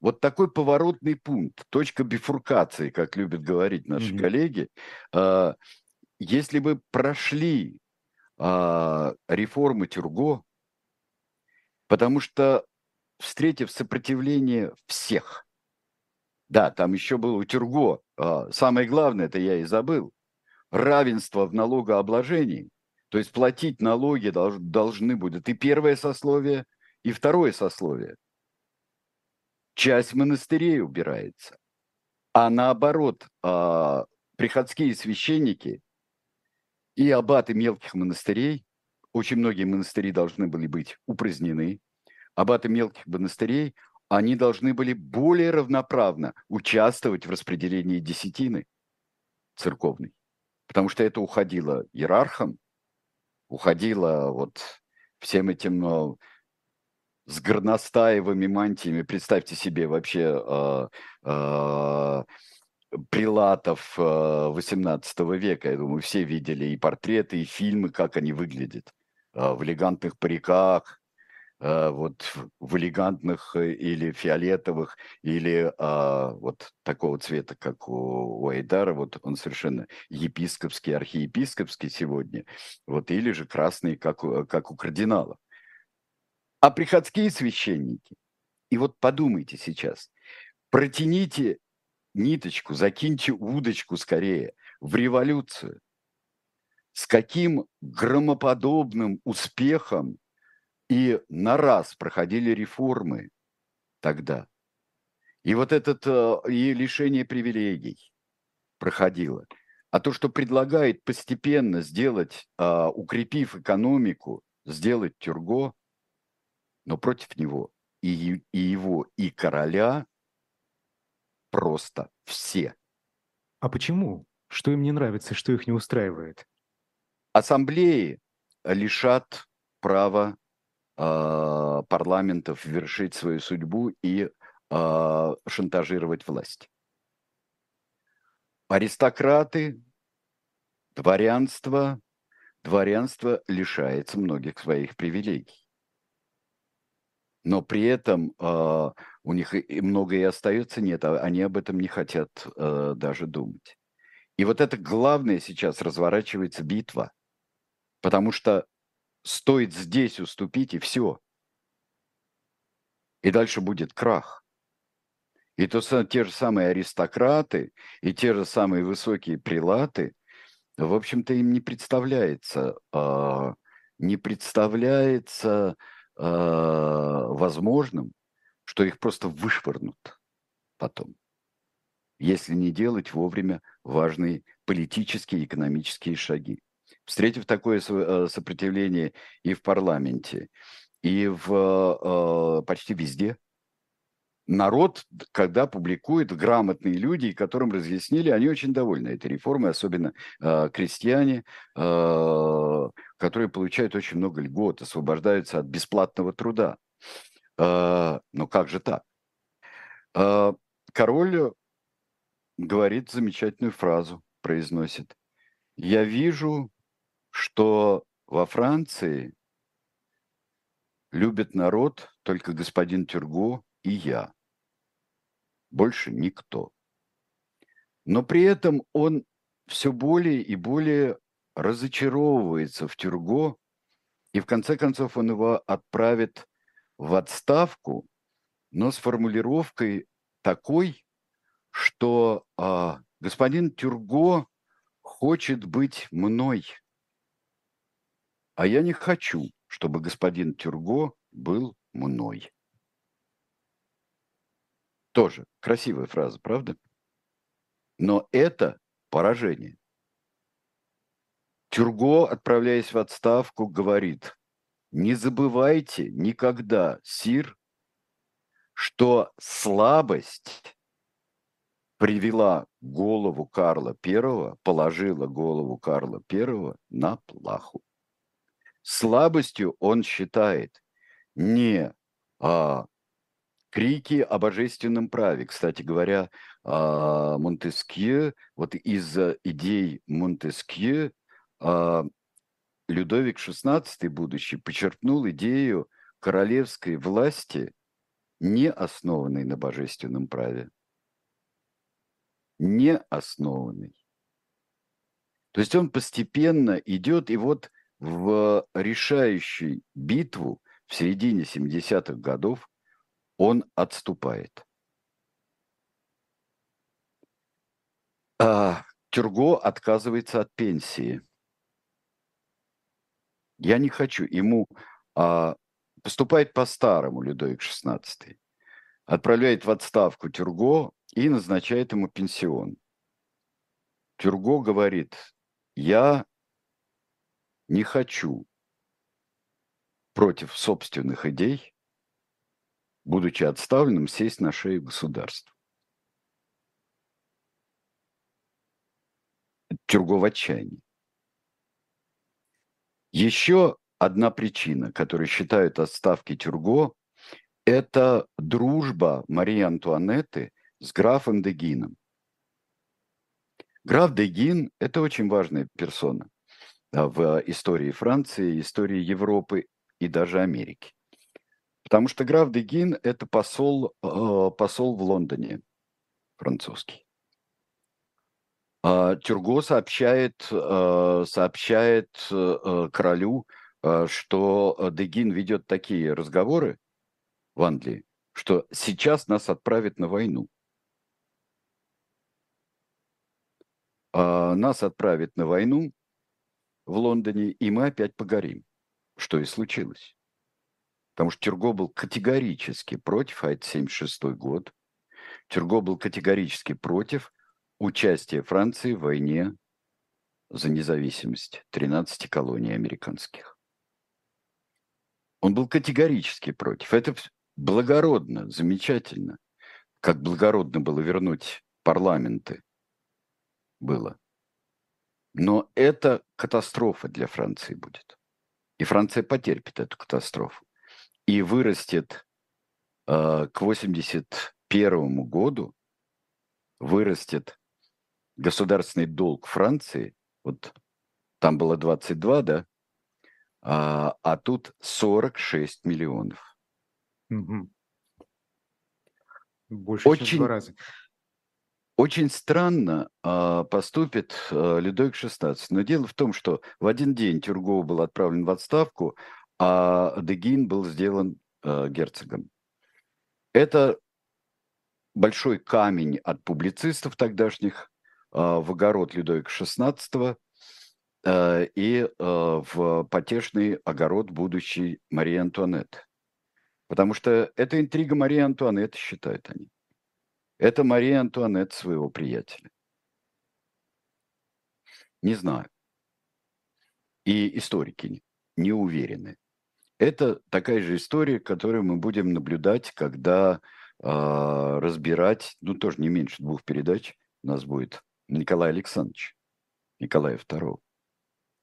S2: вот такой поворотный пункт, точка бифуркации, как любят говорить наши mm-hmm. коллеги, э, если бы прошли э, реформы Тюрго, потому что встретив сопротивление всех, да, там еще был у Тюрго, э, самое главное, это я и забыл, равенство в налогообложении, то есть платить налоги долж, должны будут и первое сословие, и второе сословие – часть монастырей убирается. А наоборот, а, приходские священники и аббаты мелких монастырей, очень многие монастыри должны были быть упразднены, аббаты мелких монастырей, они должны были более равноправно участвовать в распределении десятины церковной. Потому что это уходило иерархам, уходило вот всем этим ну, с горностаевыми мантиями. Представьте себе вообще э, э, прилатов э, 18 века. Я думаю, все видели и портреты, и фильмы, как они выглядят. Э, в элегантных париках, э, вот в элегантных э, или фиолетовых, или э, вот такого цвета, как у, у Айдара, вот он совершенно епископский, архиепископский сегодня, вот, или же красный, как, как у кардинала. А приходские священники, и вот подумайте сейчас, протяните ниточку, закиньте удочку скорее в революцию. С каким громоподобным успехом и на раз проходили реформы тогда. И вот этот э, и лишение привилегий проходило. А то, что предлагает постепенно сделать, а, укрепив экономику, сделать Тюрго, но против него и, и его, и короля просто все.
S1: А почему? Что им не нравится, что их не устраивает?
S2: Ассамблеи лишат права э, парламентов вершить свою судьбу и э, шантажировать власть. Аристократы, дворянство, дворянство лишается многих своих привилегий но при этом э, у них и многое и остается нет, а они об этом не хотят э, даже думать. И вот это главное сейчас разворачивается битва, потому что стоит здесь уступить и все. И дальше будет крах. И то те же самые аристократы и те же самые высокие прилаты, в общем-то, им не представляется, э, не представляется Э, возможным, что их просто вышвырнут потом, если не делать вовремя важные политические и экономические шаги. Встретив такое э, сопротивление и в парламенте, и в э, почти везде – народ, когда публикует грамотные люди, которым разъяснили, они очень довольны этой реформой, особенно э, крестьяне, э, которые получают очень много льгот, освобождаются от бесплатного труда. Э, но как же так? Э, король говорит замечательную фразу, произносит. Я вижу что во Франции любит народ только господин Тюрго и я. Больше никто. Но при этом он все более и более разочаровывается в Тюрго, и в конце концов он его отправит в отставку, но с формулировкой такой, что а, господин Тюрго хочет быть мной, а я не хочу, чтобы господин Тюрго был мной. Тоже красивая фраза, правда? Но это поражение. Тюрго, отправляясь в отставку, говорит, не забывайте никогда, Сир, что слабость привела голову Карла I, положила голову Карла I на плаху. Слабостью он считает не а, крики о божественном праве. Кстати говоря, а, Монтескье, вот из идей Монтескье а, Людовик XVI, будущий, почерпнул идею королевской власти, не основанной на божественном праве. Не основанной. То есть он постепенно идет, и вот в решающую битву в середине 70-х годов он отступает. А Тюрго отказывается от пенсии. Я не хочу. Ему а, поступает по-старому Людовик XVI. Отправляет в отставку Тюрго и назначает ему пенсион. Тюрго говорит, я не хочу против собственных идей будучи отставленным, сесть на шею государства. Тюрго в отчаянии. Еще одна причина, которую считают отставки Тюрго, это дружба Марии Антуанетты с графом Дегином. Граф Дегин – это очень важная персона в истории Франции, истории Европы и даже Америки. Потому что граф Дегин – это посол, э, посол в Лондоне, французский. А Тюрго сообщает, э, сообщает э, королю, что Дегин ведет такие разговоры в Англии, что сейчас нас отправят на войну. А нас отправят на войну в Лондоне, и мы опять погорим, что и случилось. Потому что Тюрго был категорически против, а это 76 год, Тюрго был категорически против участия Франции в войне за независимость 13 колоний американских. Он был категорически против. Это благородно, замечательно. Как благородно было вернуть парламенты. Было. Но это катастрофа для Франции будет. И Франция потерпит эту катастрофу и вырастет э, к 81 году, вырастет государственный долг Франции, вот там было 22, да, а, а тут 46 миллионов.
S1: Угу. Больше, очень, чем в два раза.
S2: Очень странно а, поступит а, Людовик XVI. Но дело в том, что в один день Тюргов был отправлен в отставку, а Дегин был сделан э, герцогом. Это большой камень от публицистов тогдашних э, в огород Людовика XVI э, и э, в потешный огород будущей Марии Антуанетты. Потому что это интрига Марии Антуанетты, считают они. Это Мария Антуанетта своего приятеля. Не знаю. И историки не уверены. Это такая же история, которую мы будем наблюдать, когда э, разбирать, ну тоже не меньше двух передач, у нас будет Николай Александрович, Николая II.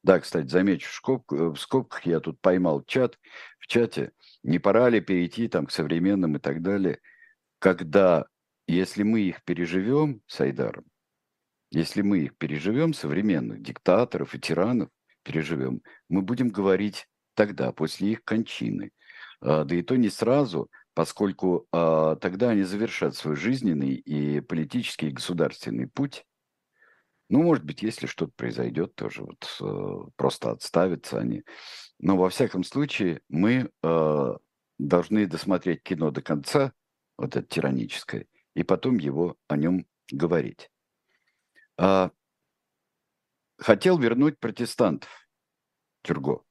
S2: Да, кстати, замечу, в, скоб, в скобках я тут поймал чат, в чате, не пора ли перейти там к современным и так далее, когда, если мы их переживем с Айдаром, если мы их переживем, современных диктаторов и тиранов, переживем, мы будем говорить тогда, после их кончины. А, да и то не сразу, поскольку а, тогда они завершат свой жизненный и политический и государственный путь. Ну, может быть, если что-то произойдет, тоже вот э, просто отставятся они. Но во всяком случае мы должны досмотреть кино до конца, вот это тираническое, и потом его о нем говорить. А, хотел вернуть протестантов Тюрго.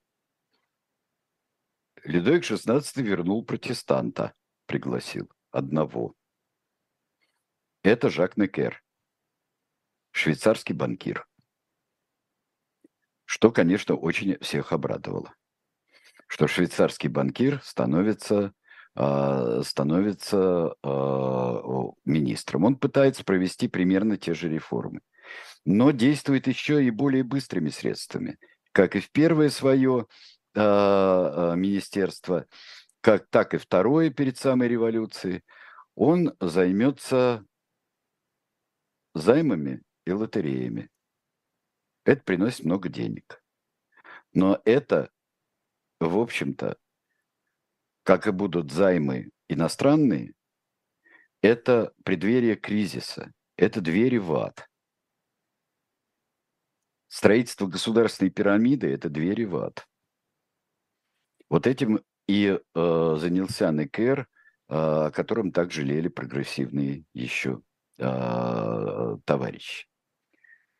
S2: Людовик XVI вернул протестанта, пригласил одного. Это Жак Некер, швейцарский банкир. Что, конечно, очень всех обрадовало. Что швейцарский банкир становится, э, становится э, министром. Он пытается провести примерно те же реформы, но действует еще и более быстрыми средствами. Как и в первое свое а, а, министерства, как, так и второе перед самой революцией, он займется займами и лотереями. Это приносит много денег. Но это, в общем-то, как и будут займы иностранные, это преддверие кризиса, это двери в ад. Строительство государственной пирамиды – это двери в ад. Вот этим и э, занялся Некер, э, о котором так жалели прогрессивные еще э, товарищи.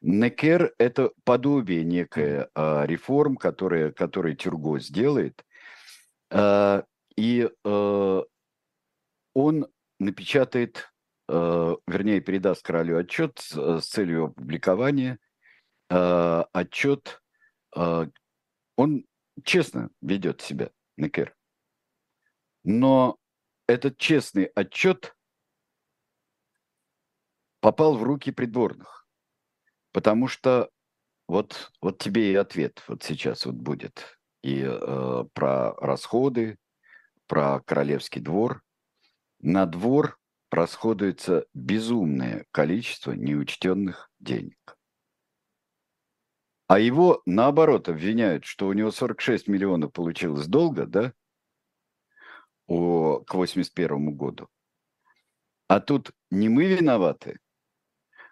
S2: Некер – это подобие некое э, реформ, которые, которые Тюрго сделает. Э, и э, он напечатает, э, вернее, передаст королю отчет с, с целью опубликования. Э, отчет, э, он честно ведет себя Некер. Но этот честный отчет попал в руки придворных. Потому что вот, вот тебе и ответ вот сейчас вот будет. И э, про расходы, про королевский двор. На двор расходуется безумное количество неучтенных денег. А его, наоборот, обвиняют, что у него 46 миллионов получилось долго, да, о, к 81 году. А тут не мы виноваты,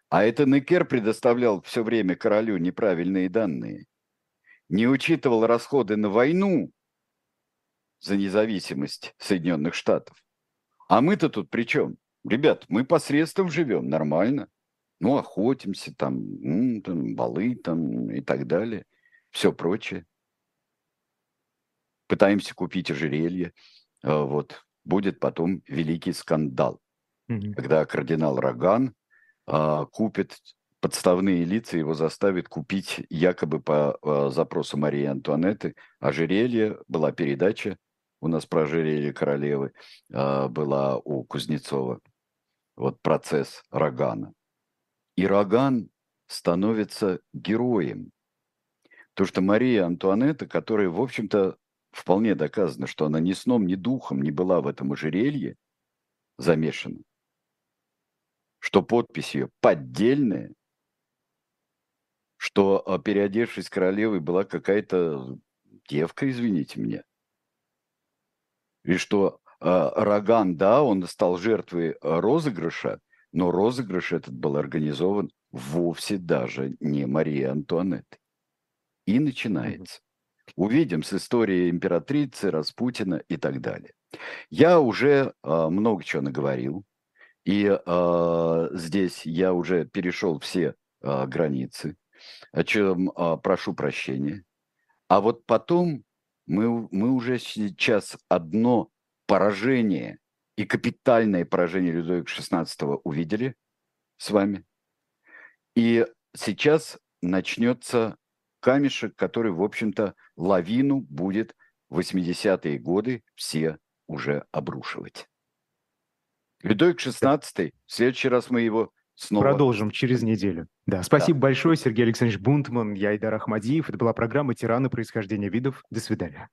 S2: а это Некер предоставлял все время королю неправильные данные, не учитывал расходы на войну за независимость Соединенных Штатов. А мы-то тут при чем? Ребят, мы посредством живем, нормально ну, охотимся, там, там балы там и так далее, все прочее. Пытаемся купить ожерелье, а, вот, будет потом великий скандал, mm-hmm. когда кардинал Роган а, купит подставные лица, его заставит купить якобы по а, запросу Марии Антуанетты ожерелье, была передача у нас про ожерелье королевы, а, была у Кузнецова, вот процесс Рогана. И Роган становится героем. То, что Мария Антуанетта, которая, в общем-то, вполне доказано, что она ни сном, ни духом не была в этом ожерелье замешана, что подпись ее поддельная, что, а, переодевшись королевой, была какая-то девка, извините меня. И что э, Роган, да, он стал жертвой розыгрыша, но розыгрыш этот был организован вовсе даже не Марии Антуанетты. И начинается. Увидим с историей императрицы, Распутина и так далее. Я уже э, много чего наговорил, и э, здесь я уже перешел все э, границы, о чем э, прошу прощения. А вот потом мы, мы уже сейчас одно поражение и капитальное поражение Людовика XVI увидели с вами. И сейчас начнется камешек, который, в общем-то, лавину будет в 80-е годы все уже обрушивать. Людовик XVI, в следующий раз мы его снова...
S1: Продолжим через неделю. Да, спасибо да. большое, Сергей Александрович Бунтман, я Айдар Ахмадиев. Это была программа «Тираны. Происхождение видов». До свидания.